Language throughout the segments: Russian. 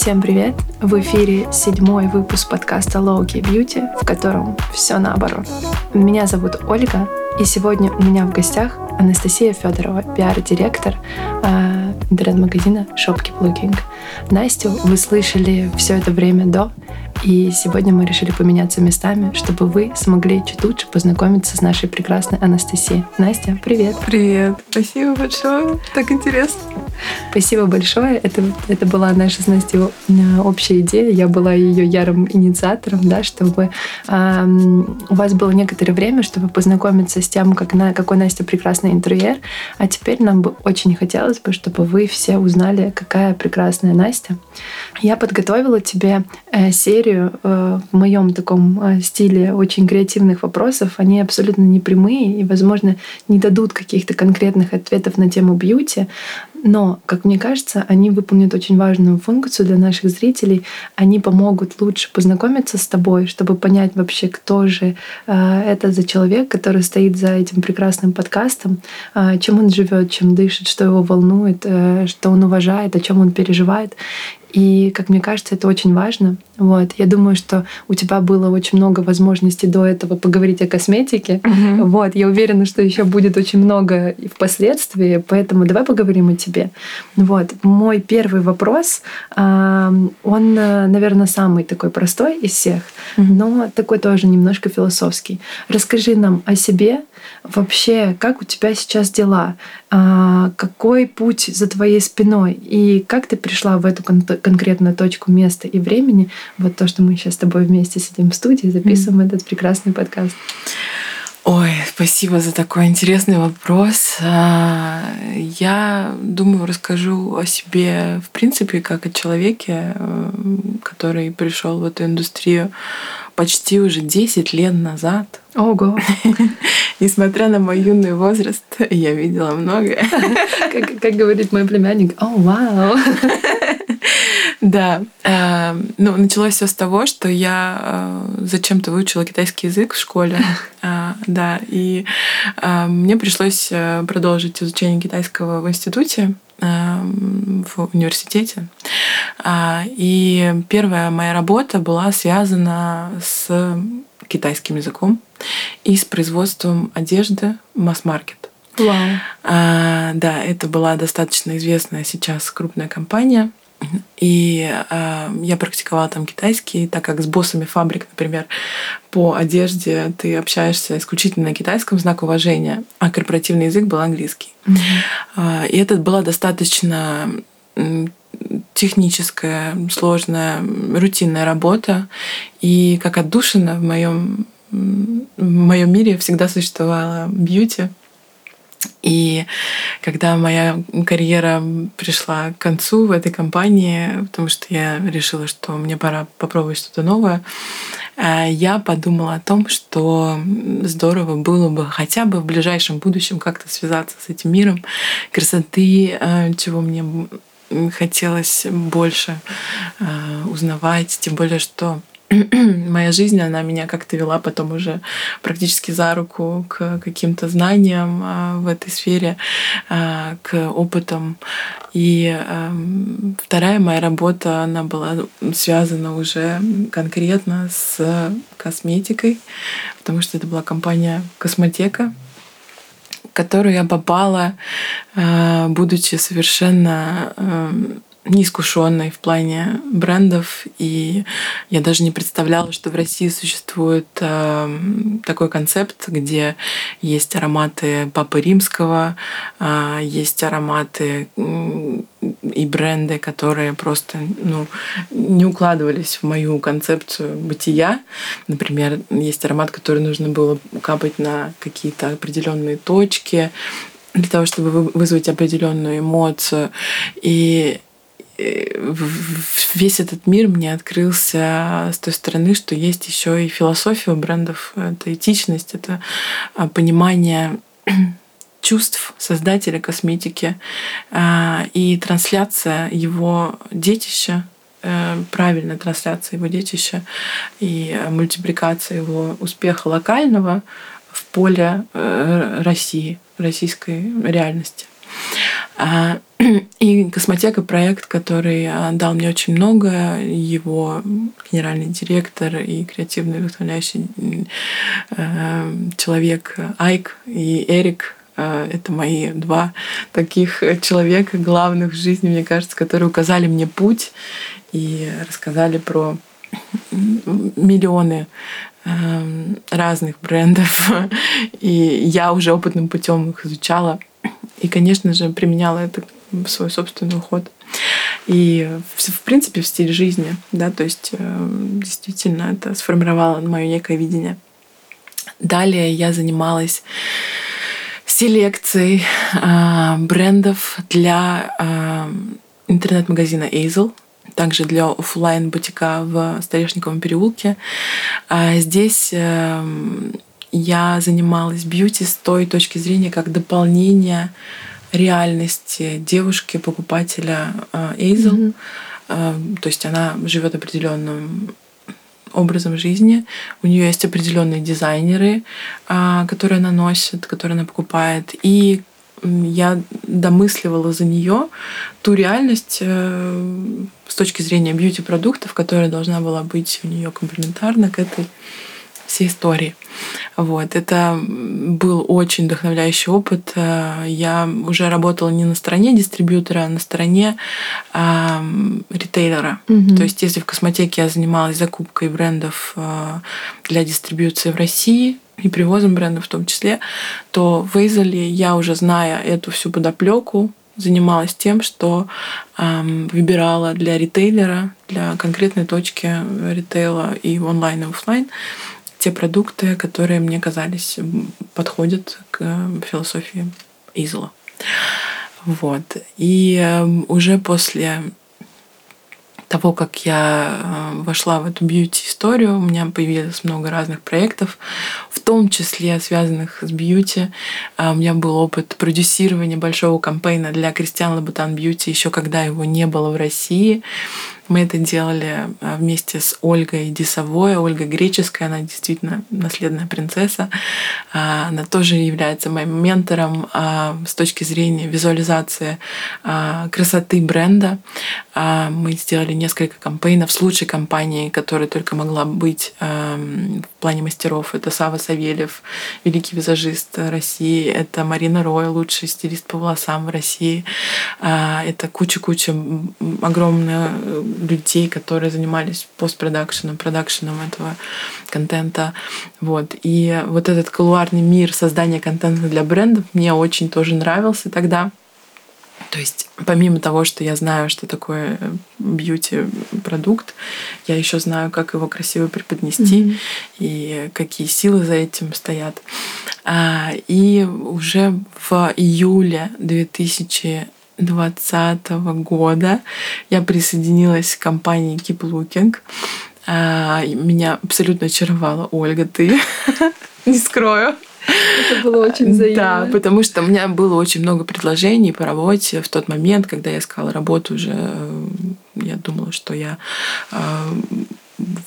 Всем привет! В эфире седьмой выпуск подкаста Low Key Beauty, в котором все наоборот. Меня зовут Ольга, и сегодня у меня в гостях Анастасия Федорова, пиар-директор э, интернет-магазина Shopkeep Looking. Настю вы слышали все это время до, и сегодня мы решили поменяться местами, чтобы вы смогли чуть лучше познакомиться с нашей прекрасной Анастасией. Настя, привет! Привет! Спасибо большое! Так интересно! Спасибо большое. Это, это была наша с Настей э, общая идея. Я была ее ярым инициатором, да, чтобы э, у вас было некоторое время, чтобы познакомиться с тем, как на, какой Настя прекрасный интерьер. А теперь нам бы очень хотелось бы, чтобы вы все узнали, какая прекрасная Настя. Я подготовила тебе э, серию э, в моем таком э, стиле очень креативных вопросов. Они абсолютно не прямые и, возможно, не дадут каких-то конкретных ответов на тему бьюти, но, как мне кажется, они выполнят очень важную функцию для наших зрителей. Они помогут лучше познакомиться с тобой, чтобы понять вообще, кто же э, это за человек, который стоит за этим прекрасным подкастом, э, чем он живет, чем дышит, что его волнует, э, что он уважает, о чем он переживает. И, как мне кажется, это очень важно. Вот. Я думаю, что у тебя было очень много возможностей до этого поговорить о косметике. Mm-hmm. Вот. Я уверена, что еще будет очень много и впоследствии, поэтому давай поговорим о тебе. Вот. Мой первый вопрос, он, наверное, самый такой простой из всех, mm-hmm. но такой тоже немножко философский. Расскажи нам о себе, вообще, как у тебя сейчас дела, а, какой путь за твоей спиной и как ты пришла в эту кон- конкретную точку места и времени, вот то, что мы сейчас с тобой вместе сидим в студии, записываем mm-hmm. этот прекрасный подкаст. Ой, спасибо за такой интересный вопрос. А, я думаю, расскажу о себе, в принципе, как о человеке, э, который пришел в эту индустрию почти уже 10 лет назад. Ого! Несмотря на мой юный возраст, я видела многое. Как, как говорит мой племянник, о, вау! Да. Э, ну, началось все с того, что я э, зачем-то выучила китайский язык в школе. Э, да. И мне пришлось продолжить изучение китайского в институте в университете. И первая моя работа была связана с китайским языком и с производством одежды масс-маркет. Wow. А, да, это была достаточно известная сейчас крупная компания. И э, я практиковала там китайский, так как с боссами фабрик, например, по одежде ты общаешься исключительно на китайском знак уважения, а корпоративный язык был английский. Mm-hmm. Э, и это была достаточно техническая, сложная, рутинная работа. И как отдушина в моем в моем мире всегда существовала бьюти. И когда моя карьера пришла к концу в этой компании, потому что я решила, что мне пора попробовать что-то новое, э, я подумала о том, что здорово было бы хотя бы в ближайшем будущем как-то связаться с этим миром красоты, э, чего мне хотелось больше э, узнавать, тем более, что моя жизнь, она меня как-то вела потом уже практически за руку к каким-то знаниям а, в этой сфере, а, к опытам. И эм, вторая моя работа, она была связана уже конкретно с косметикой, потому что это была компания «Космотека», в которую я попала, э, будучи совершенно эм, неискушенной в плане брендов, и я даже не представляла, что в России существует э, такой концепт, где есть ароматы Папы Римского, э, есть ароматы э, и бренды, которые просто ну, не укладывались в мою концепцию бытия. Например, есть аромат, который нужно было капать на какие-то определенные точки для того, чтобы вызвать определенную эмоцию. И весь этот мир мне открылся с той стороны, что есть еще и философия у брендов, это этичность, это а, понимание чувств создателя косметики а, и трансляция его детища, э, правильная трансляция его детища и мультипликация его успеха локального в поле э, России, российской реальности. А, и «Космотека» — проект, который а, дал мне очень много. Его генеральный директор и креативный вдохновляющий э, человек Айк и Эрик это мои два таких человека главных в жизни, мне кажется, которые указали мне путь и рассказали про миллионы разных брендов. И я уже опытным путем их изучала. И, конечно же, применяла это в свой собственный уход. И, в принципе, в стиль жизни. Да, то есть эм, действительно это сформировало мое некое видение. Далее я занималась селекцией э, брендов для э, интернет-магазина Azel также для офлайн бутика в Старешниковом переулке. А здесь эм, я занималась бьюти с той точки зрения, как дополнение реальности девушки, покупателя Эйзел. Mm-hmm. То есть она живет определенным образом жизни. У нее есть определенные дизайнеры, а, которые она носит, которые она покупает. И я домысливала за нее ту реальность э, с точки зрения бьюти-продуктов, которая должна была быть у нее комплементарна к этой всей истории. Вот. Это был очень вдохновляющий опыт. Э, я уже работала не на стороне дистрибьютора, а на стороне э, ритейлера. Mm-hmm. То есть, если в космотеке я занималась закупкой брендов э, для дистрибьюции в России, и привозом брендов в том числе, то в Эйзеле я уже зная эту всю подоплеку, занималась тем, что эм, выбирала для ритейлера, для конкретной точки ритейла и онлайн, и офлайн те продукты, которые мне казались подходят к философии Изла. Вот. И э, уже после того, как я э, вошла в эту бьюти-историю, у меня появилось много разных проектов, в том числе связанных с бьюти. А, у меня был опыт продюсирования большого кампейна для Кристиан Лабутан Бьюти, еще когда его не было в России. Мы это делали а, вместе с Ольгой Дисовой. Ольга греческая, она действительно наследная принцесса. А, она тоже является моим ментором а, с точки зрения визуализации красоты бренда. Мы сделали несколько кампейнов с лучшей компанией, которая только могла быть в плане мастеров. Это Сава Савельев, великий визажист России. Это Марина Рой, лучший стилист по волосам в России. Это куча-куча огромная людей, которые занимались постпродакшеном, продакшеном этого контента. Вот. И вот этот колуарный мир создания контента для брендов мне очень тоже нравился тогда. То есть, помимо того, что я знаю, что такое бьюти-продукт, я еще знаю, как его красиво преподнести mm-hmm. и какие силы за этим стоят. А, и уже в июле 2000 2020 года я присоединилась к компании Keep Looking. А, меня абсолютно очаровала Ольга, ты не скрою. Это было очень взаимно. Да, потому что у меня было очень много предложений по работе в тот момент, когда я искала работу уже. Э, я думала, что я э,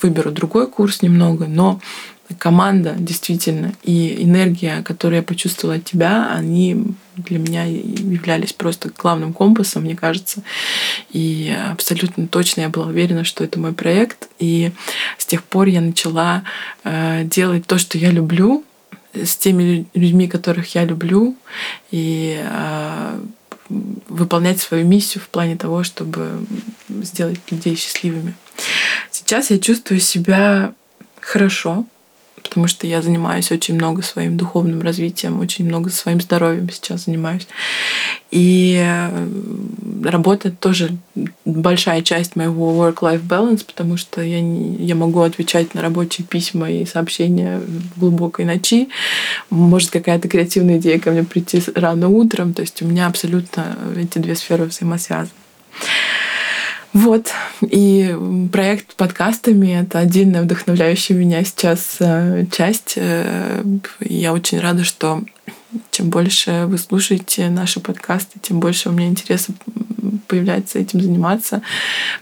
выберу другой курс немного, но команда действительно и энергия, которую я почувствовала от тебя, они для меня являлись просто главным компасом, мне кажется. И абсолютно точно я была уверена, что это мой проект. И с тех пор я начала э, делать то, что я люблю, с теми людьми, которых я люблю, и э, выполнять свою миссию в плане того, чтобы сделать людей счастливыми. Сейчас я чувствую себя хорошо, потому что я занимаюсь очень много своим духовным развитием, очень много своим здоровьем сейчас занимаюсь. И э, работа тоже большая часть моего work-life balance, потому что я, не, я могу отвечать на рабочие письма и сообщения в глубокой ночи. Может какая-то креативная идея ко мне прийти рано утром. То есть у меня абсолютно эти две сферы взаимосвязаны. Вот. И проект подкастами — это отдельная вдохновляющая меня сейчас э, часть. Э, я очень рада, что чем больше вы слушаете наши подкасты, тем больше у меня интереса появляется этим заниматься.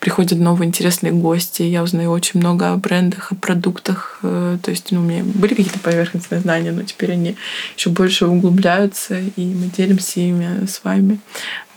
Приходят новые интересные гости, я узнаю очень много о брендах, о продуктах. Э, то есть ну, у меня были какие-то поверхностные знания, но теперь они еще больше углубляются, и мы делимся ими с вами.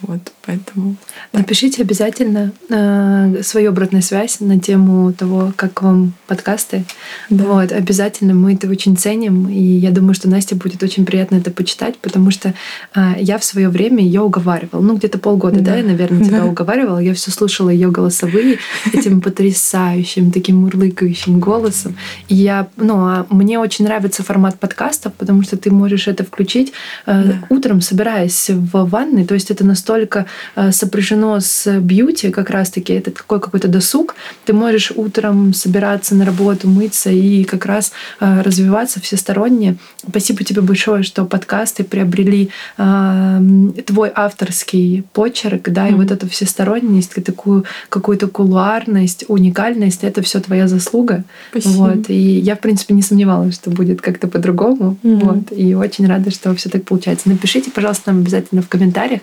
Вот, поэтому... Напишите обязательно э, свою обратную связь на тему того, как вам подкасты. Да. Вот, обязательно мы это очень ценим, и я думаю, что Насте будет очень приятно это почитать, потому что э, я в свое время ее уговаривала. Ну, где-то полгода, да, да я, наверное, тебя да. уговаривала. Я все слушала ее голосовые этим потрясающим, таким мурлыкающим голосом. И я, ну, а мне очень нравится формат подкастов, потому что ты можешь это включить э, да. утром, собираясь в ванной. То есть это настолько настолько э, сопряжено с бьюти, как раз-таки это такой какой-то досуг. Ты можешь утром собираться на работу, мыться и как раз э, развиваться всесторонне. Спасибо тебе большое, что подкасты приобрели э, твой авторский почерк, да, mm-hmm. и вот эту всесторонность, такую какую-то кулуарность, уникальность, это все твоя заслуга. Спасибо. Вот. И я, в принципе, не сомневалась, что будет как-то по-другому. Mm-hmm. Вот. И очень рада, что все так получается. Напишите, пожалуйста, нам обязательно в комментариях,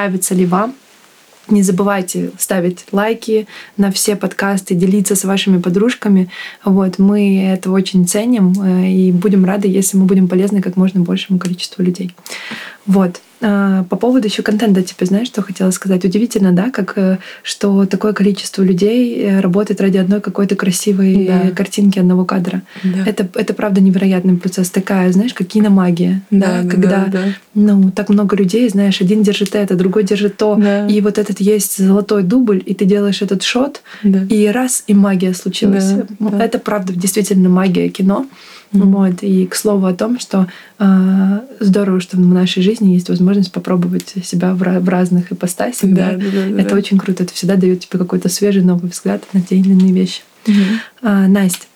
нравится ли вам. Не забывайте ставить лайки на все подкасты, делиться с вашими подружками. Вот, мы это очень ценим э, и будем рады, если мы будем полезны как можно большему количеству людей. Вот. А, по поводу еще контента, тебе знаешь, что хотела сказать? Удивительно, да, как э, что такое количество людей э, работает ради одной какой-то красивой да. картинки одного кадра. Да. Это, это правда невероятный процесс. Такая, знаешь, как киномагия. Да, да, когда да, да. ну, так много людей, знаешь, один держит это, другой держит то. Да. И вот этот есть золотой дубль, и ты делаешь этот шот, да. и раз, и магия случилась. Да, это правда действительно магия кино. Mm-hmm. Вот. И к слову о том, что э, здорово, что в нашей жизни есть возможность попробовать себя в, в разных ипостасях. Да, да? Да, да, это да. очень круто. Это всегда дает тебе какой-то свежий новый взгляд на те или иные вещи. Mm-hmm. А, Настя.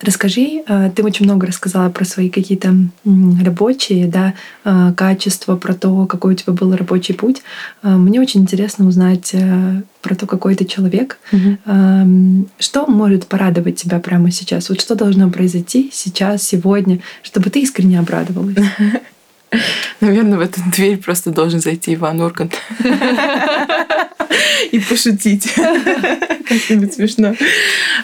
Расскажи, а, ты очень много рассказала про свои какие-то рабочие да, а, качества, про то, какой у тебя был рабочий путь. А, мне очень интересно узнать э, про то, какой ты человек. Mm-hmm. Что может порадовать тебя прямо сейчас? Вот что должно произойти сейчас, сегодня, чтобы ты искренне обрадовалась? Наверное, в эту дверь просто должен зайти Иван Ургант и пошутить. Как-нибудь смешно.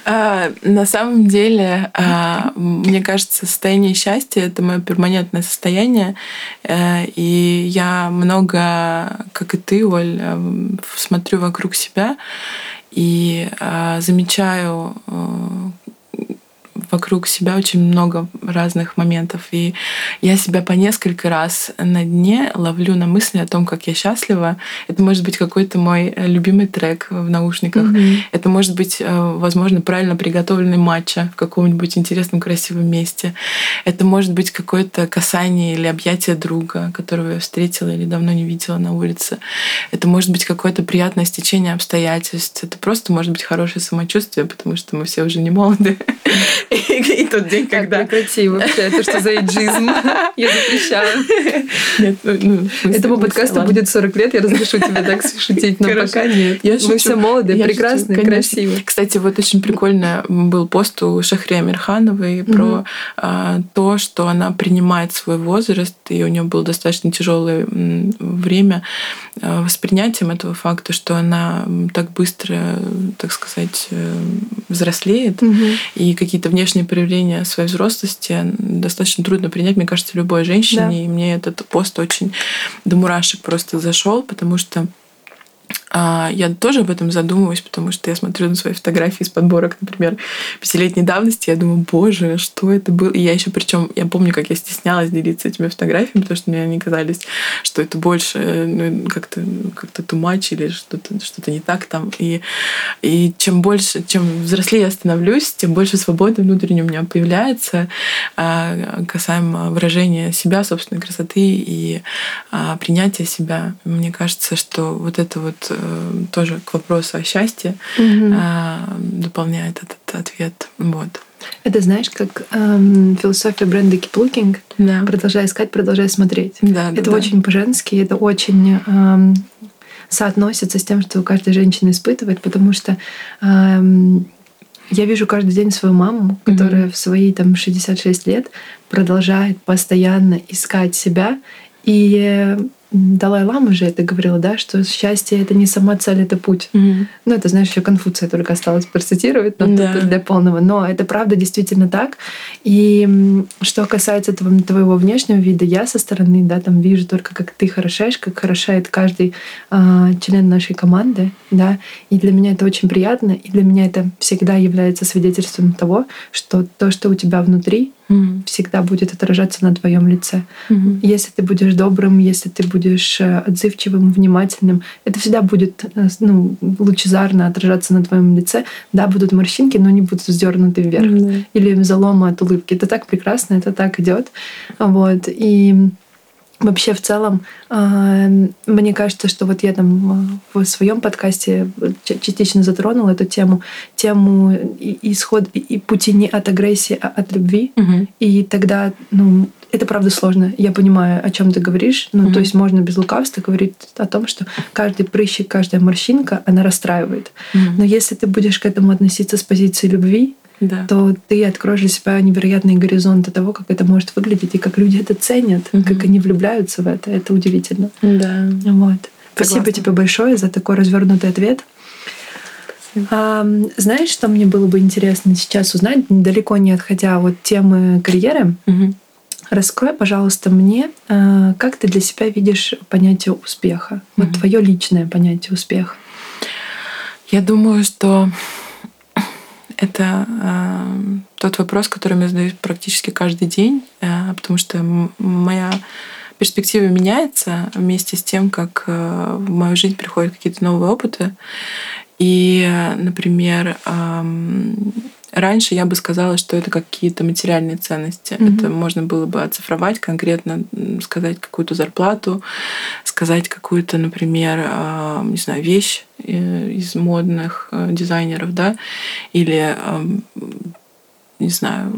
А, на самом деле, а, мне кажется, состояние счастья — это мое перманентное состояние. Э, и я много, как и ты, Оль, э, смотрю вокруг себя и а, замечаю э, вокруг себя очень много разных моментов. И я себя по несколько раз на дне ловлю на мысли о том, как я счастлива. Это может быть какой-то мой э, любимый трек в наушниках. Mm-hmm. Это может быть, э, возможно, правильно приготовленный матча в каком-нибудь интересном, красивом месте. Это может быть какое-то касание или объятие друга, которого я встретила или давно не видела на улице. Это может быть какое-то приятное стечение обстоятельств. Это просто может быть хорошее самочувствие, потому что мы все уже не молоды. И тот день, когда... Прекрати вообще, это что за эйджизм? Я запрещаю. Нет, ну, ну Этому подкасту будет 40 лет, я разрешу тебе так шутить, но пока нет. Мы все молодые, прекрасные, красивые. Кстати, вот очень прикольно был пост у Шахри Амирхановой про а, то, что она принимает свой возраст, и у нее было достаточно тяжелое время а, воспринятием этого факта, что она так быстро, так сказать, э, взрослеет, и какие-то внешние проявления своей взрослости достаточно трудно принять, мне кажется, любой женщине. Да. И мне этот пост очень до мурашек просто зашел, потому что а, я тоже об этом задумываюсь, потому что я смотрю на свои фотографии из подборок, например, пятилетней давности, я думаю, боже, что это было? И я еще причем, я помню, как я стеснялась делиться этими фотографиями, потому что мне они казались, что это больше ну, как-то как too much или что-то что не так там. И, и чем больше, чем взрослее я становлюсь, тем больше свободы внутренней у меня появляется а, касаемо выражения себя, собственной красоты и а, принятия себя. Мне кажется, что вот это вот Э, тоже к вопросу о счастье угу. дополняет этот ответ. Вот. Это знаешь, как эм, философия бренда Keep Looking. Да. Продолжай искать, продолжай смотреть. Да, это да, очень да. по-женски, это очень эм, соотносится с тем, что каждая женщина испытывает, потому что эм, Я вижу каждый день свою маму, которая mm-hmm. в свои там 66 лет продолжает постоянно искать себя. И Далай-Лама же это говорил, да, что счастье это не сама цель, это путь. Mm-hmm. Ну, это, знаешь, еще Конфуция только осталось процитировать но да. для полного. Но это правда действительно так. И что касается этого, твоего внешнего вида, я со стороны, да, там вижу только, как ты хорошаешь, как хорошает каждый э, член нашей команды, да. И для меня это очень приятно, и для меня это всегда является свидетельством того, что то, что у тебя внутри, mm-hmm. всегда будет отражаться на твоем лице. Mm-hmm. Если ты будешь добрым, если ты будешь э, отзывчивым, внимательным, это всегда будет э, ну, лучезарно отражаться на твоем лице. Да, будут морщинки, но они будут сдернуты вверх. Mm-hmm. Или заломы от улыбки. Это так прекрасно, это так идет. Вот. И Вообще, в целом, а, мне кажется, что вот я там в своем подкасте частично затронула эту тему, тему исход и пути не от агрессии, а от любви. Угу. И тогда, ну, это правда сложно. Я понимаю, о чем ты говоришь. Ну, угу. то есть можно без лукавства говорить о том, что каждый прыщик, каждая морщинка, она расстраивает. Угу. Но если ты будешь к этому относиться с позиции любви, да. то ты откроешь для себя невероятные горизонты того, как это может выглядеть и как люди это ценят, угу. как они влюбляются в это. Это удивительно. Да. Вот. Спасибо тебе большое за такой развернутый ответ. А, знаешь, что мне было бы интересно сейчас узнать, далеко не отходя от темы карьеры? Угу. Раскрой, пожалуйста, мне, а, как ты для себя видишь понятие успеха? Угу. Вот твое личное понятие успеха. Я думаю, что это э, тот вопрос, который я задаю практически каждый день, э, потому что моя перспектива меняется вместе с тем, как э, в мою жизнь приходят какие-то новые опыты. И, например, э, Раньше я бы сказала, что это какие-то материальные ценности. Mm-hmm. Это можно было бы оцифровать конкретно, сказать какую-то зарплату, сказать какую-то, например, а, не знаю, вещь э, из модных э, дизайнеров, да, или, не знаю,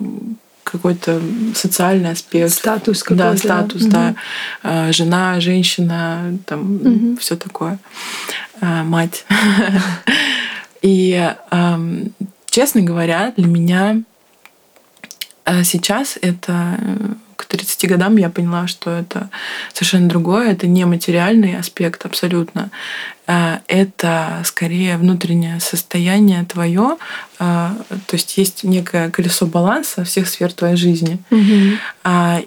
какой-то социальный аспект. Статус какой-то. Да, статус, да. да. Жена, женщина, там угу. все такое. А, мать. И Честно говоря, для меня э, сейчас это э, к 30 годам я поняла, что это совершенно другое, это не материальный аспект абсолютно. Э, это скорее внутреннее состояние твое, то есть есть некое колесо баланса всех сфер твоей жизни. Угу.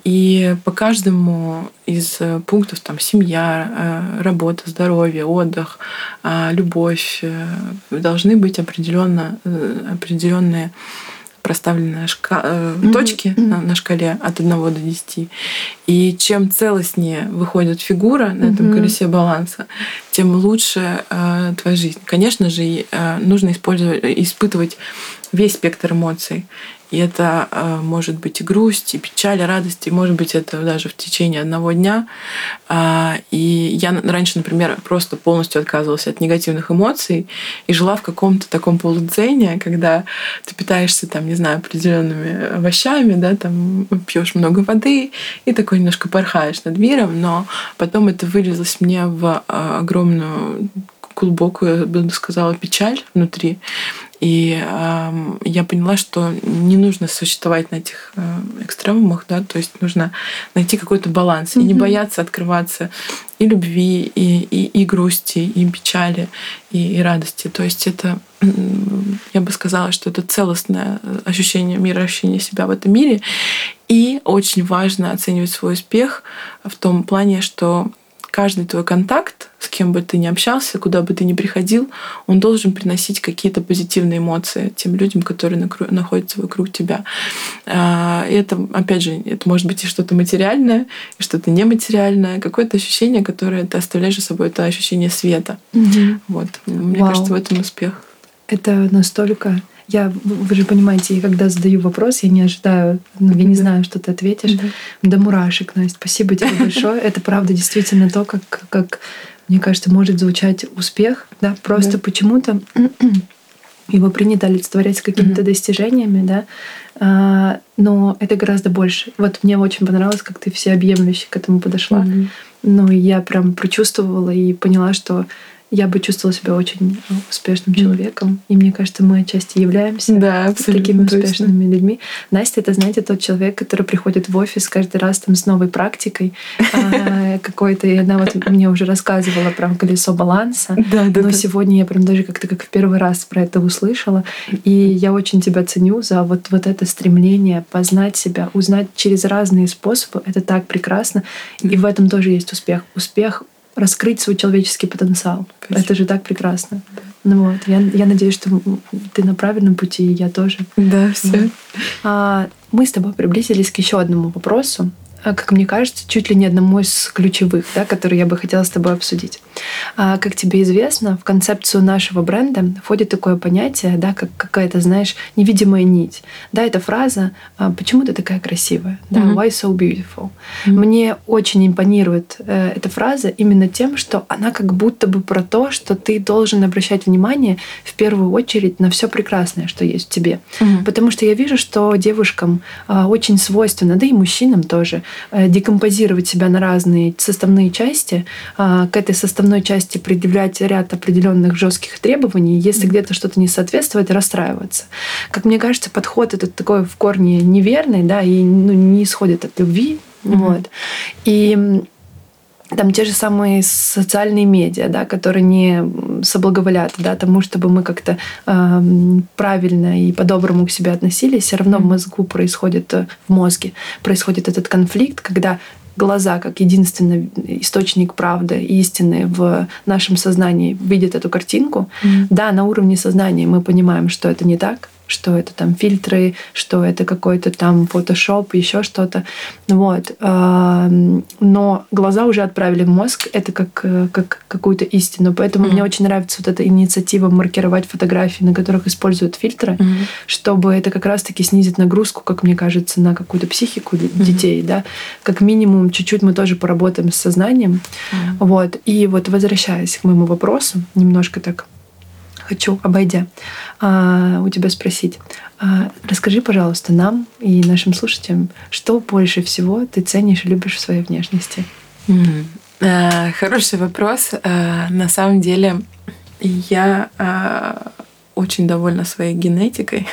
И по каждому из пунктов там семья, работа, здоровье, отдых, любовь должны быть определенно определенные проставленные шка- mm-hmm. точки mm-hmm. На, на шкале от 1 до 10. И чем целостнее выходит фигура на mm-hmm. этом колесе баланса, тем лучше э, твоя жизнь. Конечно же, э, нужно использовать, испытывать весь спектр эмоций. И это э, может быть и грусть, и печаль, и радость, и может быть это даже в течение одного дня. Э, и я раньше, например, просто полностью отказывалась от негативных эмоций и жила в каком-то таком полудзене, когда ты питаешься, там, не знаю, определенными овощами, да, там пьешь много воды и такой немножко порхаешь над миром, но потом это вылилось мне в э, огромную глубокую, я бы сказала, печаль внутри. И э, я поняла, что не нужно существовать на этих э, экстремумах, да, то есть нужно найти какой-то баланс mm-hmm. и не бояться открываться и любви, и, и, и грусти, и печали, и, и радости. То есть это, я бы сказала, что это целостное ощущение мира, ощущение себя в этом мире. И очень важно оценивать свой успех в том плане, что каждый твой контакт, кем бы ты ни общался, куда бы ты ни приходил, он должен приносить какие-то позитивные эмоции тем людям, которые находятся вокруг тебя. А, и это, опять же, это может быть и что-то материальное, и что-то нематериальное, какое-то ощущение, которое ты оставляешь за собой, это ощущение света. Угу. Вот. Мне Вау. кажется, в этом успех. Это настолько я, вы же понимаете, я когда задаю вопрос, я не ожидаю, ну, я не знаю, что ты ответишь. Да, да мурашек, Настя. Спасибо тебе большое. Это правда действительно то, как, как мне кажется, может звучать успех. Да, просто да. почему-то его принято олицетворять с какими-то mm-hmm. достижениями, да, а, но это гораздо больше. Вот мне очень понравилось, как ты всеобъемлюще к этому подошла. Mm-hmm. Ну, я прям прочувствовала и поняла, что я бы чувствовала себя очень ну, успешным человеком. И мне кажется, мы отчасти являемся да, такими успешными точно. людьми. Настя, это, знаете, тот человек, который приходит в офис каждый раз там с новой практикой а, какой-то. И она вот мне уже рассказывала про колесо баланса. Да, да, Но сегодня я прям даже как-то как в первый раз про это услышала. И я очень тебя ценю за вот, вот это стремление познать себя, узнать через разные способы. Это так прекрасно. И в этом тоже есть успех. Успех раскрыть свой человеческий потенциал. Спасибо. Это же так прекрасно. Ну вот, я, я надеюсь, что ты на правильном пути, и я тоже. Да, все. А, мы с тобой приблизились к еще одному вопросу. А, как мне кажется, чуть ли не одному из ключевых, да, которые я бы хотела с тобой обсудить. А, как тебе известно, в концепцию нашего бренда входит такое понятие, да, как какая-то, знаешь, невидимая нить. Да, эта фраза а, «Почему ты такая красивая?» да, mm-hmm. «Why so beautiful?» mm-hmm. Мне очень импонирует э, эта фраза именно тем, что она как будто бы про то, что ты должен обращать внимание в первую очередь на все прекрасное, что есть в тебе. Mm-hmm. Потому что я вижу, что девушкам э, очень свойственно, да и мужчинам тоже, Э, декомпозировать себя на разные составные части, а, к этой составной части предъявлять ряд определенных жестких требований, если где-то что-то не соответствует, расстраиваться. Как мне кажется, подход этот такой в корне неверный, да, и ну, не исходит от любви. Mm-hmm. Вот. И там те же самые социальные медиа, да, которые не соблаговолят да, тому, чтобы мы как-то э, правильно и по-доброму к себе относились, все равно в мозгу происходит, э, в мозге происходит этот конфликт, когда глаза, как единственный источник правды, истины в нашем сознании, видят эту картинку. Mm-hmm. Да, на уровне сознания мы понимаем, что это не так, что это там фильтры, что это какой-то там фотошоп, еще что-то. Вот. Но глаза уже отправили в мозг, это как, э, как какую-то истину. Поэтому mm-hmm. мне очень нравится вот эта инициатива маркировать фотографии, на которых используют фильтры, mm-hmm. чтобы это как раз-таки снизить нагрузку, как мне кажется, на какую-то психику mm-hmm. детей. Да? Как минимум, чуть-чуть мы тоже поработаем с сознанием. Mm-hmm. Вот. И вот возвращаясь к моему вопросу, немножко так хочу, обойдя, а, у тебя спросить. А, расскажи, пожалуйста, нам и нашим слушателям, что больше всего ты ценишь и любишь в своей внешности? А, хороший вопрос. На самом деле, я очень довольна своей генетикой.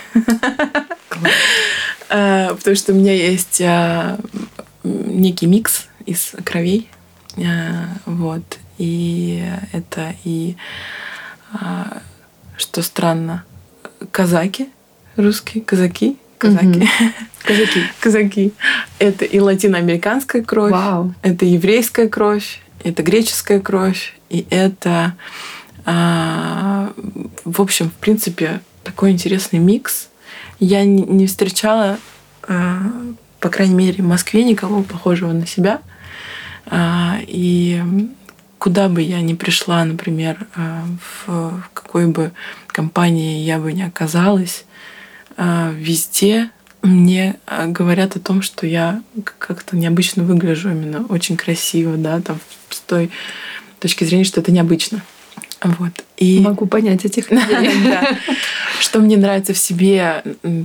Потому что у меня есть некий микс из кровей. Вот. И это и что странно, казаки, русские, казаки, казаки. Казаки. казаки. Это и латиноамериканская кровь, Вау. это еврейская кровь, это греческая кровь, и это, а, в общем, в принципе, такой интересный микс. Я не, не встречала, а, по крайней мере, в Москве никого похожего на себя. А, и куда бы я ни пришла, например, э, в какой бы компании я бы ни оказалась, э, везде мне э, говорят о том, что я как-то необычно выгляжу, именно очень красиво, да, там с той точки зрения, что это необычно. Вот. И... Могу понять этих людей. Что мне нравится в себе,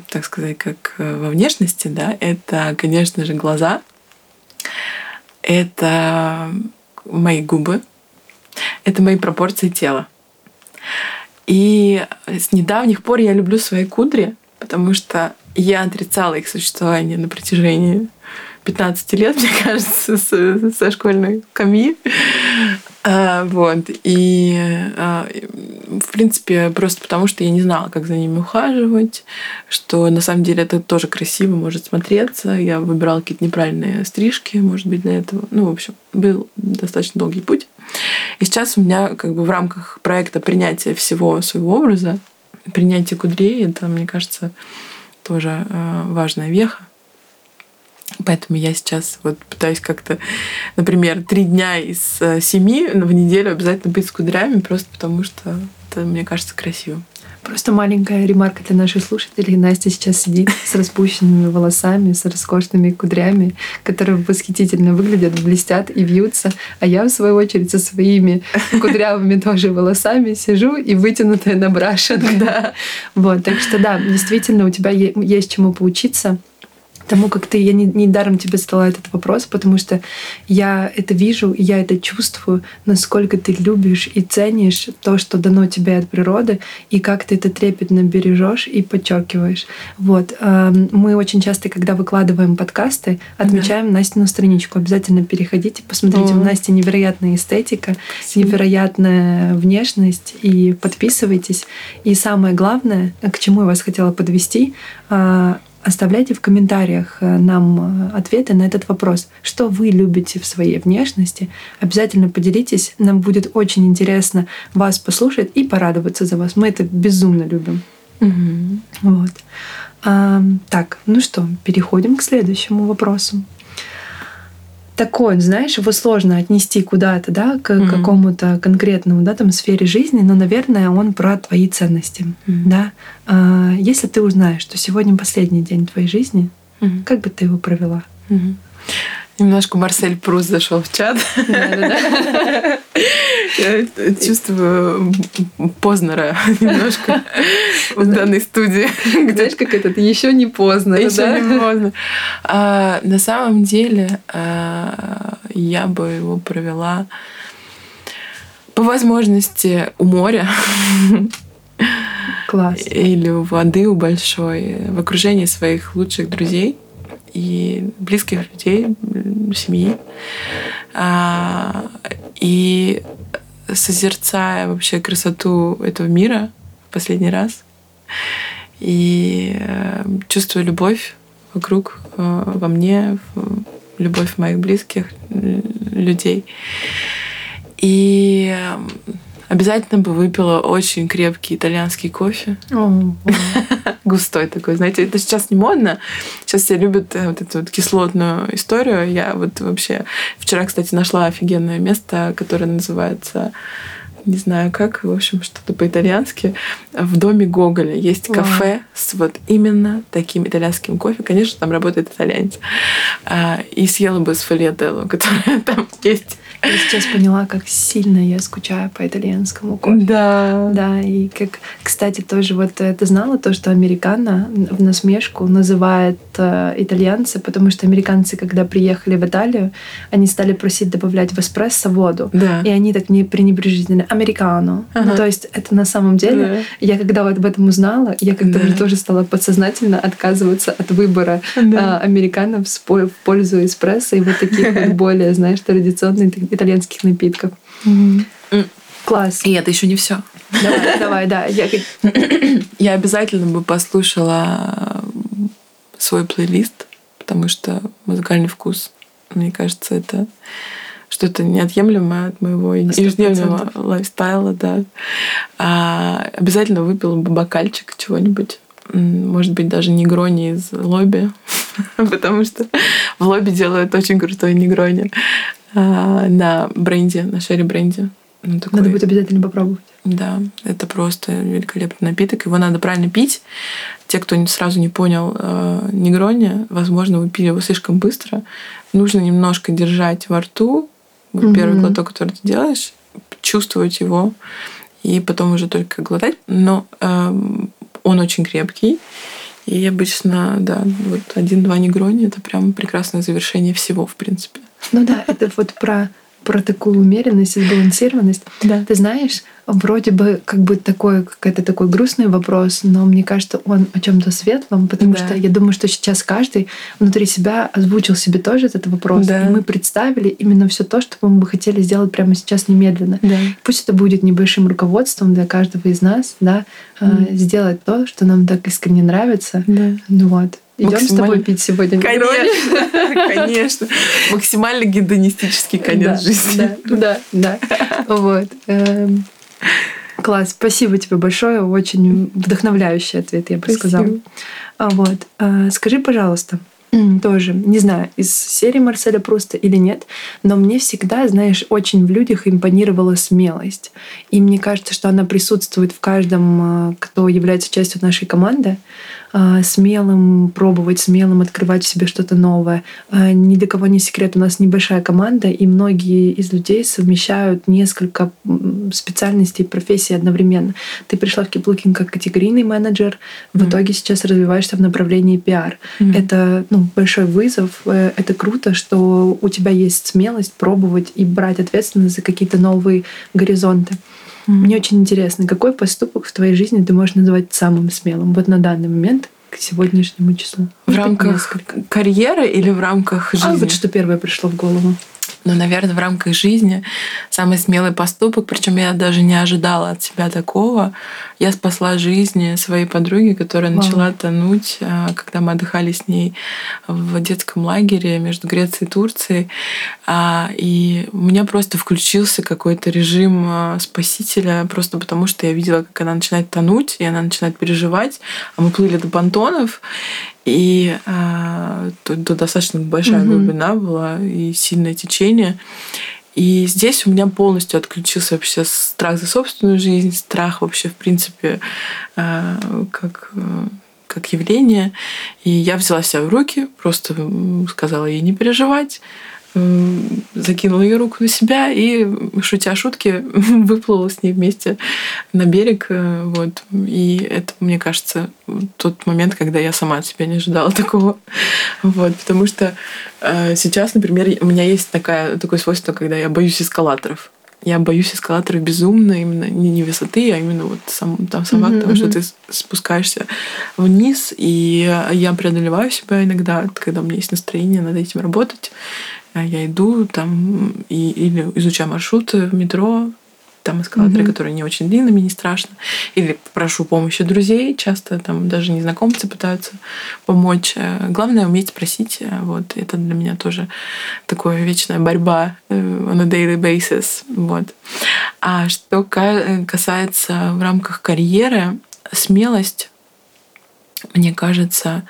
так сказать, как во внешности, да, это, конечно же, глаза. Это мои губы, это мои пропорции тела. И с недавних пор я люблю свои кудри, потому что я отрицала их существование на протяжении 15 лет, мне кажется, со, со школьной камьи. А, вот. И, а, в принципе, просто потому, что я не знала, как за ними ухаживать, что на самом деле это тоже красиво может смотреться. Я выбирала какие-то неправильные стрижки, может быть, для этого. Ну, в общем, был достаточно долгий путь. И сейчас у меня как бы в рамках проекта принятия всего своего образа, принятия кудрей, это, мне кажется, тоже а, важная веха. Поэтому я сейчас вот пытаюсь как-то, например, три дня из э, семи в неделю обязательно быть с кудрями, просто потому что это, мне кажется, красиво. Просто маленькая ремарка для наших слушателей. Настя сейчас сидит с распущенными волосами, с роскошными кудрями, которые восхитительно выглядят, блестят и вьются. А я, в свою очередь, со своими кудрявыми тоже волосами сижу и вытянутая на брашинг. Да. Вот, так что да, действительно, у тебя есть чему поучиться тому, как ты, я не, не даром тебе задала этот вопрос, потому что я это вижу, и я это чувствую, насколько ты любишь и ценишь то, что дано тебе от природы, и как ты это трепетно бережешь и подчеркиваешь. Вот. Эм, мы очень часто, когда выкладываем подкасты, отмечаем да. Настину страничку. Обязательно переходите, посмотрите. О. У Насти невероятная эстетика, Спасибо. невероятная внешность, и подписывайтесь. И самое главное, к чему я вас хотела подвести, а, Оставляйте в комментариях э, нам э, ответы на этот вопрос. Что вы любите в своей внешности? Обязательно поделитесь. Нам будет очень интересно вас послушать и порадоваться за вас. Мы это безумно любим. Угу. Вот. А, так, ну что, переходим к следующему вопросу такой, знаешь, его сложно отнести куда-то, да, к mm-hmm. какому-то конкретному, да, там сфере жизни, но, наверное, он про твои ценности, mm-hmm. да. А, если ты узнаешь, что сегодня последний день твоей жизни, mm-hmm. как бы ты его провела? Mm-hmm. Немножко Марсель Прус зашел в чат. Я чувствую Познера немножко в данной студии. Знаешь, как этот еще не поздно. Еще не поздно. А, на самом деле а, я бы его провела по возможности у моря. Класс. Или у воды у большой, в окружении своих лучших друзей и близких людей, семьи. А, и созерцая вообще красоту этого мира в последний раз и э, чувствуя любовь вокруг, э, во мне, любовь моих близких людей. И Обязательно бы выпила очень крепкий итальянский кофе. Густой такой. Знаете, это сейчас не модно. Сейчас все любят э, вот эту вот кислотную историю. Я вот вообще вчера, кстати, нашла офигенное место, которое называется не знаю как, в общем, что-то по-итальянски. В доме Гоголя есть кафе с вот именно таким итальянским кофе. Конечно, там работает итальянец. А, и съела бы с фольятелло, которая там есть. Я сейчас поняла, как сильно я скучаю по итальянскому кофе. Да. Да, и как, кстати, тоже вот ты знала то, что американо в насмешку называет э, итальянцы, потому что американцы, когда приехали в Италию, они стали просить добавлять в эспрессо воду. Да. И они так не пренебрежительно американо. Ага. Ну, то есть это на самом деле, да. я когда вот об этом узнала, я как-то да. уже тоже стала подсознательно отказываться от выбора да. а, американо в пользу эспрессо и вот таких вот более, знаешь, традиционных итальянских напитков. Класс. И это еще не все. Давай, давай, да. Я... я обязательно бы послушала свой плейлист, потому что музыкальный вкус, мне кажется, это что-то неотъемлемое от моего ежедневного лайфстайла, да. А, обязательно выпила бы бокальчик чего-нибудь. Может быть, даже негрони из лобби, потому что в лобби делают очень крутой негрони а, на бренде, на шерри бренде. Ну, такой... Надо будет обязательно попробовать. Да, это просто великолепный напиток. Его надо правильно пить. Те, кто сразу не понял э, негрони, возможно, вы пили его слишком быстро. Нужно немножко держать во рту, mm-hmm. первый глоток, который ты делаешь, чувствовать его и потом уже только глотать. Но э, он очень крепкий. И обычно, да, вот один-два негрони это прям прекрасное завершение всего, в принципе. Ну да, это вот про про такую умеренность и сбалансированность. Да. Ты знаешь, вроде бы как бы такой какой-то такой грустный вопрос, но мне кажется, он о чем-то светлом, потому да. что я думаю, что сейчас каждый внутри себя озвучил себе тоже этот вопрос, да. и мы представили именно все то, что мы бы хотели сделать прямо сейчас немедленно. Да. Пусть это будет небольшим руководством для каждого из нас, да, mm. сделать то, что нам так искренне нравится. Да. Ну вот. Идем с тобой пить сегодня Конечно, конечно. Максимально гедонистический конец да, жизни. Да, да, да. Вот. Эм, класс, спасибо тебе большое. Очень вдохновляющий ответ, я бы сказала. А вот. Э, скажи, пожалуйста, тоже, не знаю, из серии Марселя Пруста или нет, но мне всегда, знаешь, очень в людях импонировала смелость. И мне кажется, что она присутствует в каждом, э, кто является частью нашей команды. А, смелым пробовать, смелым открывать в себе что-то новое. А, ни для кого не секрет, у нас небольшая команда, и многие из людей совмещают несколько специальностей, профессий одновременно. Ты пришла в Киплукин как категорийный менеджер, в mm-hmm. итоге сейчас развиваешься в направлении пиар. Mm-hmm. Это ну, большой вызов, э, это круто, что у тебя есть смелость пробовать и брать ответственность за какие-то новые горизонты. Мне очень интересно, какой поступок в твоей жизни ты можешь назвать самым смелым вот на данный момент к сегодняшнему числу? В рамках карьеры или в рамках жизни? А вот что первое пришло в голову но, наверное, в рамках жизни самый смелый поступок, причем я даже не ожидала от себя такого. Я спасла жизнь своей подруги, которая Вау. начала тонуть, а, когда мы отдыхали с ней в детском лагере между Грецией и Турцией. А, и у меня просто включился какой-то режим а, спасителя, просто потому что я видела, как она начинает тонуть, и она начинает переживать. А мы плыли до понтонов, и э, тут, достаточно большая mm-hmm. глубина была и сильное течение. И здесь у меня полностью отключился вообще страх за собственную жизнь, страх вообще, в принципе, э, как, э, как явление. И я взяла себя в руки, просто сказала ей не переживать, закинула ее руку на себя и, шутя шутки, выплыла с ней вместе на берег. Э, вот. И это, мне кажется, тот момент, когда я сама от себя не ожидала такого. Вот. Потому что э, сейчас, например, у меня есть такая, такое свойство, когда я боюсь эскалаторов. Я боюсь эскалаторов безумно, именно не, не высоты, а именно вот сам, там сама, mm-hmm. потому что ты спускаешься вниз, и я преодолеваю себя иногда, когда у меня есть настроение над этим работать. А я иду там и, или изучаю маршруты в метро, там эскалаторы, mm-hmm. которые не очень длинные, мне не страшно. Или прошу помощи друзей, часто там даже незнакомцы пытаются помочь. Э, главное уметь спросить. Э, вот это для меня тоже такая вечная борьба э, on a daily basis. Вот. А что касается в рамках карьеры, смелость, мне кажется,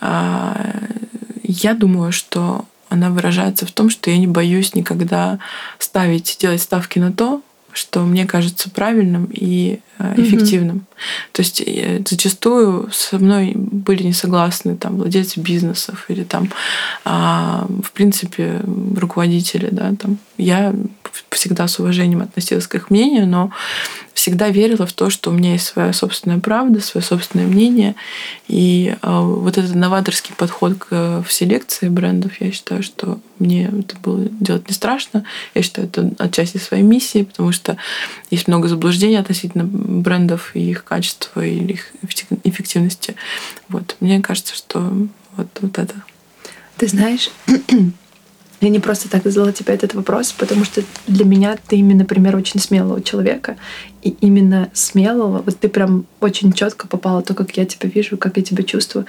я думаю, что она выражается в том, что я не боюсь никогда ставить, делать ставки на то, что мне кажется правильным и э, эффективным. Mm-hmm. То есть э, зачастую со мной были не согласны там владельцы бизнесов или там, а, в принципе, руководители, да, там. Я всегда с уважением относилась к их мнению, но всегда верила в то, что у меня есть своя собственная правда, свое собственное мнение. И э, вот этот новаторский подход к, в селекции брендов, я считаю, что мне это было делать не страшно. Я считаю, это отчасти своей миссии, потому что есть много заблуждений относительно брендов и их качества или их эффективности. Вот. Мне кажется, что вот, вот это. Ты знаешь, я не просто так задала тебе этот вопрос, потому что для меня ты именно пример очень смелого человека. И именно смелого, вот ты прям очень четко попала то, как я тебя вижу, как я тебя чувствую.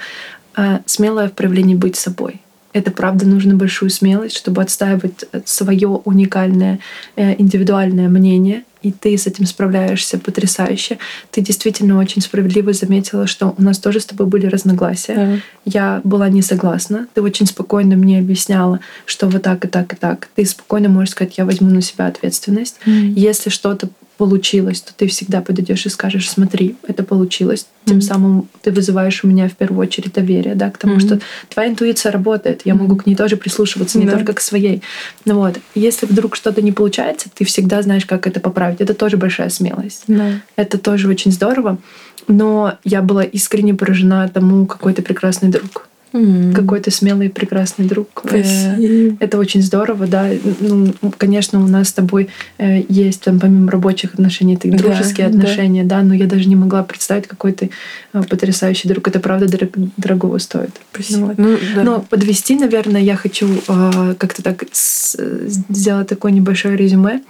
А смелое в проявлении быть собой. Это правда нужно большую смелость, чтобы отстаивать свое уникальное э, индивидуальное мнение и ты с этим справляешься потрясающе. Ты действительно очень справедливо заметила, что у нас тоже с тобой были разногласия. Mm. Я была не согласна. Ты очень спокойно мне объясняла, что вот так и так и так. Ты спокойно можешь сказать, я возьму на себя ответственность. Mm. Если что-то получилось, то ты всегда подойдешь и скажешь, смотри, это получилось. Mm-hmm. Тем самым ты вызываешь у меня в первую очередь доверие, да, к тому, mm-hmm. что твоя интуиция работает. Я mm-hmm. могу к ней тоже прислушиваться, не mm-hmm. только к своей. Ну вот, если вдруг что-то не получается, ты всегда знаешь, как это поправить. Это тоже большая смелость. Mm-hmm. Это тоже очень здорово. Но я была искренне поражена тому, какой ты прекрасный друг. Mm. Какой то смелый и прекрасный друг. Э, Спасибо. Это очень здорово, да. Ну, конечно, у нас с тобой э, есть там помимо рабочих отношений, это дружеские да, отношения, да. да, но я даже не могла представить, какой ты э, потрясающий друг. Это правда дорог, дорогого стоит. Спасибо. Вот. Ну, да. Но подвести, наверное, я хочу как-то так сделать такое небольшое резюме.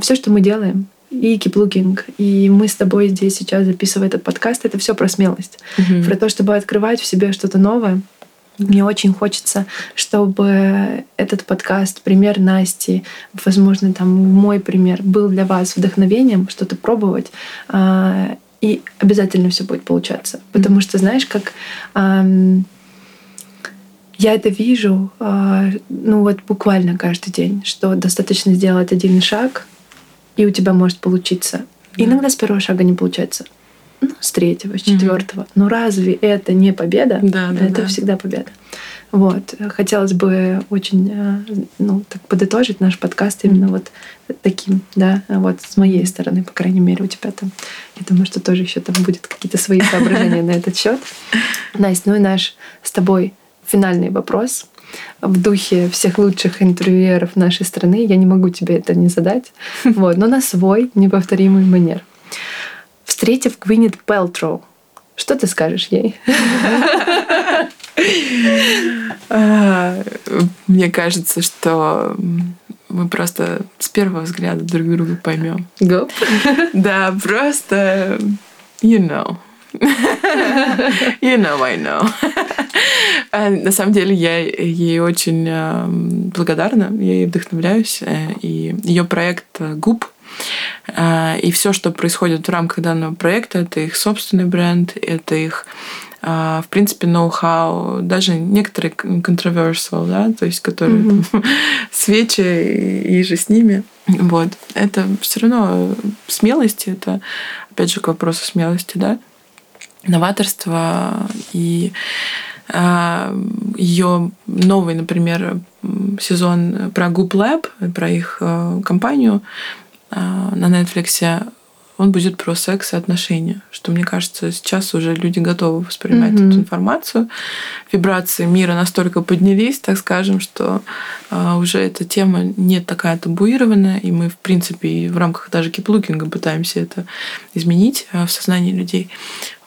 Все, что мы делаем, и киплукинг. И мы с тобой здесь сейчас, записывая этот подкаст, это все про смелость. Mm-hmm. Про то, чтобы открывать в себе что-то новое. Мне очень хочется, чтобы этот подкаст, пример Насти, возможно, там мой пример, был для вас вдохновением что-то пробовать. А, и обязательно все будет получаться. Потому что, знаешь, как я это вижу, а, ну вот буквально каждый день, что достаточно сделать один шаг, и у тебя может получиться. Да. Иногда с первого шага не получается. ну, с третьего, с четвертого. Mm-hmm. Но разве это не победа? Да, да, это да. всегда победа. Вот. Хотелось бы очень э, ну, так подытожить наш подкаст именно вот таким, да, вот с моей стороны, по крайней мере, у тебя там. Я думаю, что тоже еще там будет какие-то свои соображения на этот счет. Настя, ну и наш с тобой финальный вопрос в духе всех лучших интервьюеров нашей страны. Я не могу тебе это не задать. Вот, но на свой неповторимый манер. Встретив Гвинет Пелтроу, что ты скажешь ей? Мне кажется, что мы просто с первого взгляда друг друга поймем. Go. Да, просто you know. You know, I know. А, на самом деле я ей очень а, благодарна, я ей вдохновляюсь. Э, и ее проект ГУП и все, что происходит в рамках данного проекта, это их собственный бренд, это их в принципе, ноу-хау, даже некоторые controversial, да, то есть которые mm-hmm. там, свечи и, и же с ними. Вот. Это все равно смелости, это, опять же, к вопросу смелости, да, новаторство и а, ее новый, например, сезон про Goop Lab, про их э, компанию а, на Netflix, он будет про секс и отношения, что мне кажется, сейчас уже люди готовы воспринимать mm-hmm. эту информацию. Вибрации мира настолько поднялись, так скажем, что э, уже эта тема не такая табуированная, и мы, в принципе, и в рамках даже киплукинга пытаемся это изменить э, в сознании людей.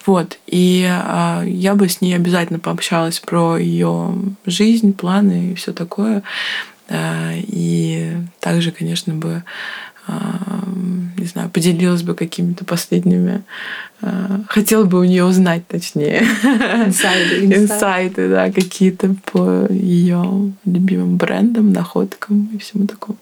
Вот. И э, я бы с ней обязательно пообщалась про ее жизнь, планы и все такое. Э, и также, конечно, бы не знаю, поделилась бы какими-то последними. Хотела бы у нее узнать, точнее. Инсайды. Инсайты, да, какие-то по ее любимым брендам, находкам и всему такому.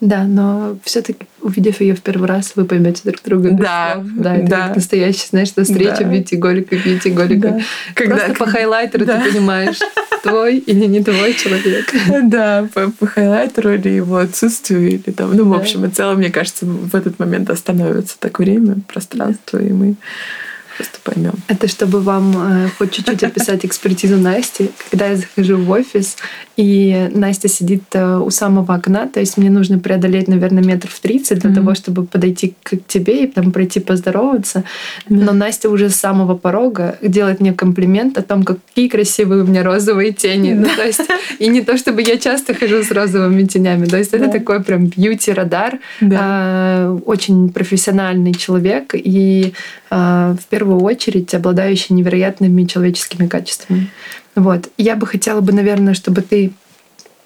Да, но все-таки увидев ее в первый раз, вы поймете друг друга. Да, да, это да. настоящая, знаешь, встреча да. бьюти голика, бьюти голика. Да. Когда... Просто по хайлайтеру да. ты понимаешь, твой или не твой человек. Да, по, по хайлайтеру или его отсутствию, или там, ну, в общем и целом, мне кажется, в этот момент остановится так время, пространство, и мы просто поймем. Это чтобы вам э, хоть чуть-чуть описать экспертизу Насти. Когда я захожу в офис, и Настя сидит э, у самого окна, то есть мне нужно преодолеть, наверное, метров 30 для mm-hmm. того, чтобы подойти к тебе и там пройти поздороваться. Mm-hmm. Но Настя уже с самого порога делает мне комплимент о том, какие красивые у меня розовые тени. Mm-hmm. Ну, то есть, и не то, чтобы я часто хожу с розовыми тенями. То есть это такой прям бьюти-радар. Э, очень профессиональный человек. И э, в первую первую очередь обладающий невероятными человеческими качествами. Вот. Я бы хотела бы, наверное, чтобы ты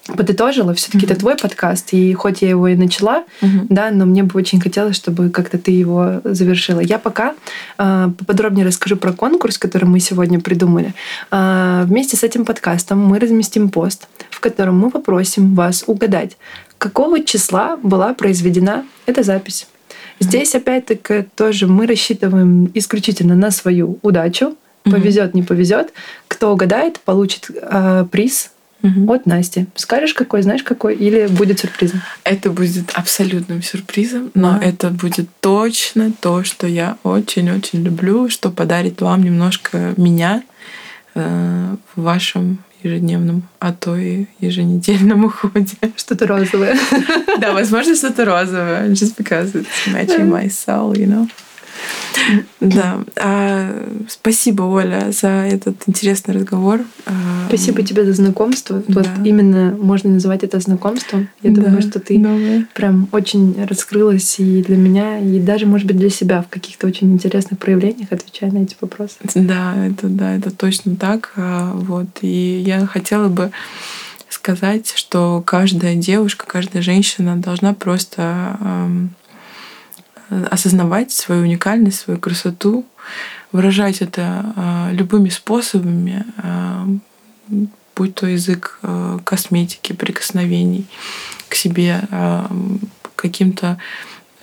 подытожила, все-таки mm-hmm. это твой подкаст, и хоть я его и начала, mm-hmm. да, но мне бы очень хотелось, чтобы как-то ты его завершила. Я пока э, поподробнее расскажу про конкурс, который мы сегодня придумали. Э, вместе с этим подкастом мы разместим пост, в котором мы попросим вас угадать, какого числа была произведена эта запись. Здесь, опять-таки, тоже мы рассчитываем исключительно на свою удачу. Повезет, не повезет. Кто угадает, получит э, приз угу. от Насти. Скажешь, какой, знаешь, какой, или будет сюрпризом? Это будет абсолютным сюрпризом, но а. это будет точно то, что я очень-очень люблю, что подарит вам немножко меня э, в вашем ежедневном, а то и еженедельном уходе. Что-то розовое. Да, возможно, что-то розовое. Just because it's matching my soul, you know. Да. А, спасибо, Оля, за этот интересный разговор. А, спасибо тебе за знакомство. Да. Вот именно можно называть это знакомством. Я да. думаю, что ты прям очень раскрылась и для меня, и даже, может быть, для себя в каких-то очень интересных проявлениях, отвечая на эти вопросы. Да, это да, это точно так. А, вот. И я хотела бы сказать, что каждая девушка, каждая женщина должна просто осознавать свою уникальность, свою красоту, выражать это а, любыми способами, а, будь то язык а, косметики, прикосновений к себе, каким-то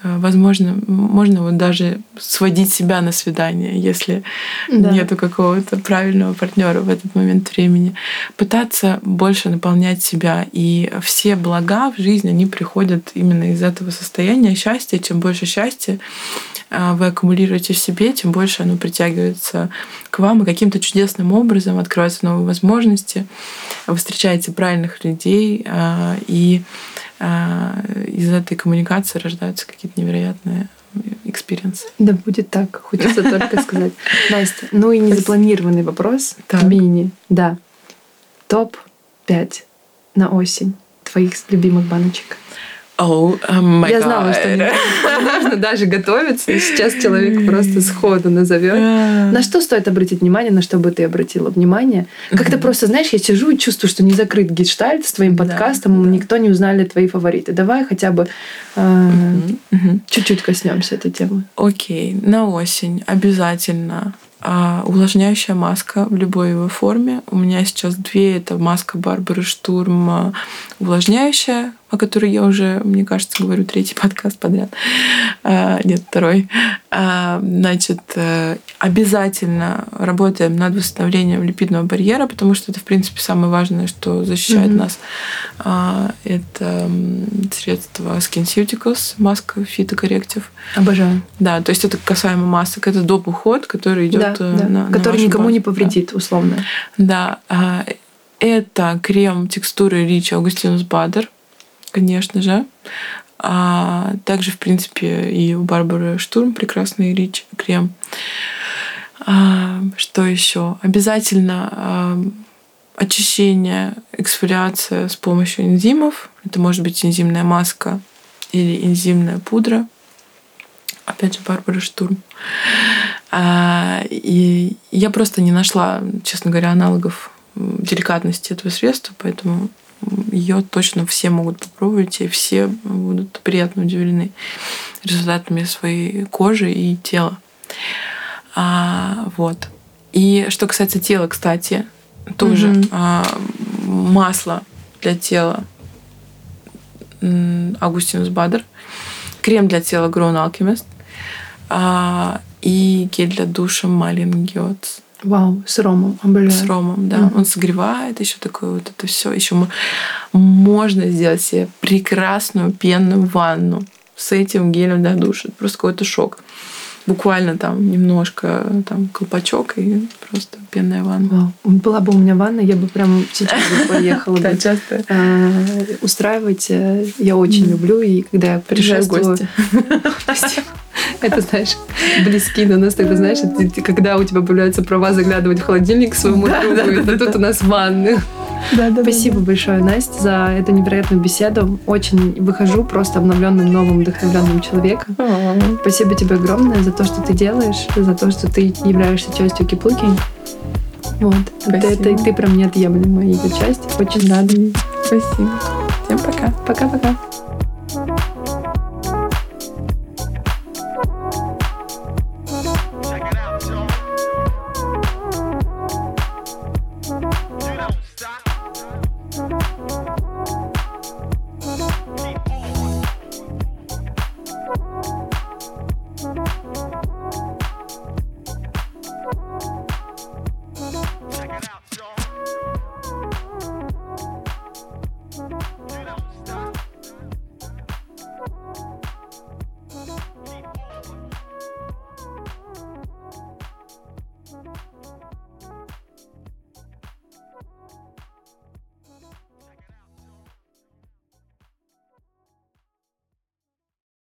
Возможно, можно вот даже сводить себя на свидание, если да. нету какого-то правильного партнера в этот момент времени. Пытаться больше наполнять себя. И все блага в жизни, они приходят именно из этого состояния счастья. Чем больше счастья, а, вы аккумулируете в себе, тем больше оно притягивается к вам, и каким-то чудесным образом открываются новые возможности, вы встречаете правильных людей, а, и из этой коммуникации рождаются какие-то невероятные experience. Да будет так, хочется только сказать. Настя, ну и незапланированный вопрос. Мини, да. Топ-5 на осень твоих любимых баночек. О, о Я знала, что не нужно даже готовиться. Сейчас человек просто сходу назовет. На что стоит обратить внимание, на что бы ты обратила внимание? Как-то просто, знаешь, я сижу и чувствую, что не закрыт гештальт с твоим подкастом, да, никто не узнали твои фавориты. Давай хотя бы э, чуть-чуть коснемся этой темы. Окей, okay. на осень обязательно а увлажняющая маска в любой его форме. У меня сейчас две. Это маска Барбары Штурм а, увлажняющая, о которой я уже, мне кажется, говорю третий подкаст подряд. А, нет, второй. А, значит, э, обязательно работаем над восстановлением липидного барьера, потому что это, в принципе, самое важное, что защищает mm-hmm. нас. Это средство SkinCeuticals, маска Phytocorrective. Обожаю. Да, то есть это касаемо масок. Это доп. уход, который идет да, э, да. на Который на никому базу. не повредит, да. условно. Да. Это крем текстуры Ричи Аугустинус Бадер конечно же. А также, в принципе, и у Барбары Штурм прекрасный рич крем. А, что еще? Обязательно а, очищение, эксфолиация с помощью энзимов. Это может быть энзимная маска или энзимная пудра. Опять же, Барбара Штурм. А, и я просто не нашла, честно говоря, аналогов деликатности этого средства, поэтому ее точно все могут попробовать, и все будут приятно удивлены результатами своей кожи и тела. А, вот. И что касается тела, кстати, тоже mm-hmm. а, масло для тела Агустинус Бадер, крем для тела Grown Alchemist а, и гель для душа Малин Геотс. Вау, с ромом, обожаю. С ромом, да. Mm-hmm. Он согревает еще такое вот это все. Еще можно сделать себе прекрасную пенную ванну с этим гелем для душа. Это просто какой-то шок. Буквально там немножко там колпачок и просто пенная ванна. Вау. Была бы у меня ванна, я бы прям сейчас бы поехала. Да, часто. А, устраивать э, я очень люблю, и когда я приезжаю в гости. Это, знаешь, близки на нас тогда, знаешь, когда у тебя появляются права заглядывать в холодильник к своему другу, тут у нас ванны. Да, да, Спасибо да. большое, Настя, за эту невероятную беседу. Очень выхожу просто обновленным, новым, вдохновленным человеком. А-а-а. Спасибо тебе огромное за то, что ты делаешь, за то, что ты являешься частью Киплуки. Вот. Спасибо. Это, это ты прям неотъемлемая ее часть. Очень рада. Спасибо. Всем пока. Пока-пока.